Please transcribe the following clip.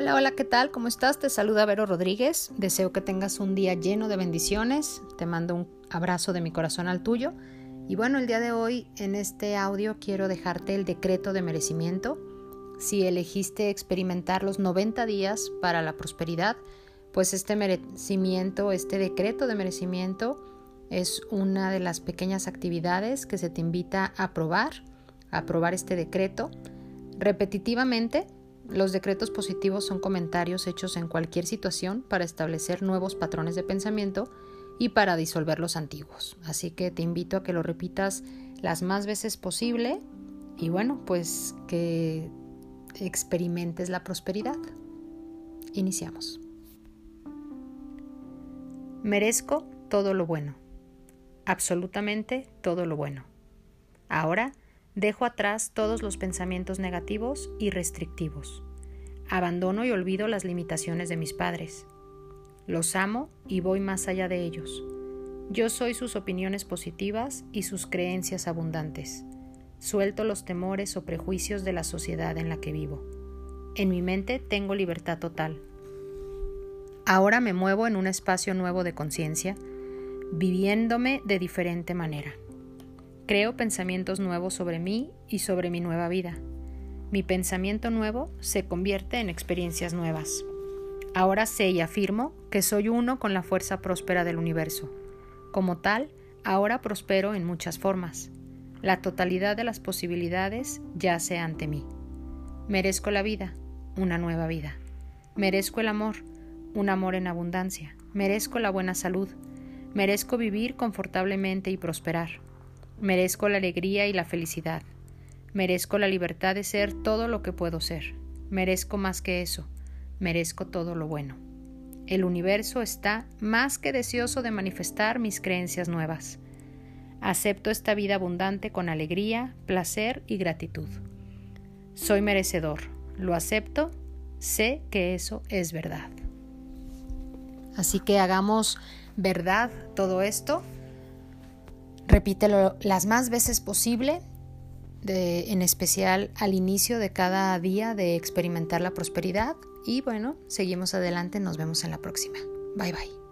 Hola, hola, ¿qué tal? ¿Cómo estás? Te saluda Vero Rodríguez. Deseo que tengas un día lleno de bendiciones. Te mando un abrazo de mi corazón al tuyo. Y bueno, el día de hoy en este audio quiero dejarte el decreto de merecimiento. Si elegiste experimentar los 90 días para la prosperidad, pues este merecimiento, este decreto de merecimiento es una de las pequeñas actividades que se te invita a probar, a probar este decreto repetitivamente los decretos positivos son comentarios hechos en cualquier situación para establecer nuevos patrones de pensamiento y para disolver los antiguos. Así que te invito a que lo repitas las más veces posible y bueno, pues que experimentes la prosperidad. Iniciamos. Merezco todo lo bueno, absolutamente todo lo bueno. Ahora, Dejo atrás todos los pensamientos negativos y restrictivos. Abandono y olvido las limitaciones de mis padres. Los amo y voy más allá de ellos. Yo soy sus opiniones positivas y sus creencias abundantes. Suelto los temores o prejuicios de la sociedad en la que vivo. En mi mente tengo libertad total. Ahora me muevo en un espacio nuevo de conciencia, viviéndome de diferente manera. Creo pensamientos nuevos sobre mí y sobre mi nueva vida. Mi pensamiento nuevo se convierte en experiencias nuevas. Ahora sé y afirmo que soy uno con la fuerza próspera del universo. Como tal, ahora prospero en muchas formas. La totalidad de las posibilidades yace ante mí. Merezco la vida, una nueva vida. Merezco el amor, un amor en abundancia. Merezco la buena salud. Merezco vivir confortablemente y prosperar. Merezco la alegría y la felicidad. Merezco la libertad de ser todo lo que puedo ser. Merezco más que eso. Merezco todo lo bueno. El universo está más que deseoso de manifestar mis creencias nuevas. Acepto esta vida abundante con alegría, placer y gratitud. Soy merecedor. Lo acepto. Sé que eso es verdad. Así que hagamos verdad todo esto Repítelo las más veces posible, en especial al inicio de cada día de experimentar la prosperidad. Y bueno, seguimos adelante, nos vemos en la próxima. Bye bye.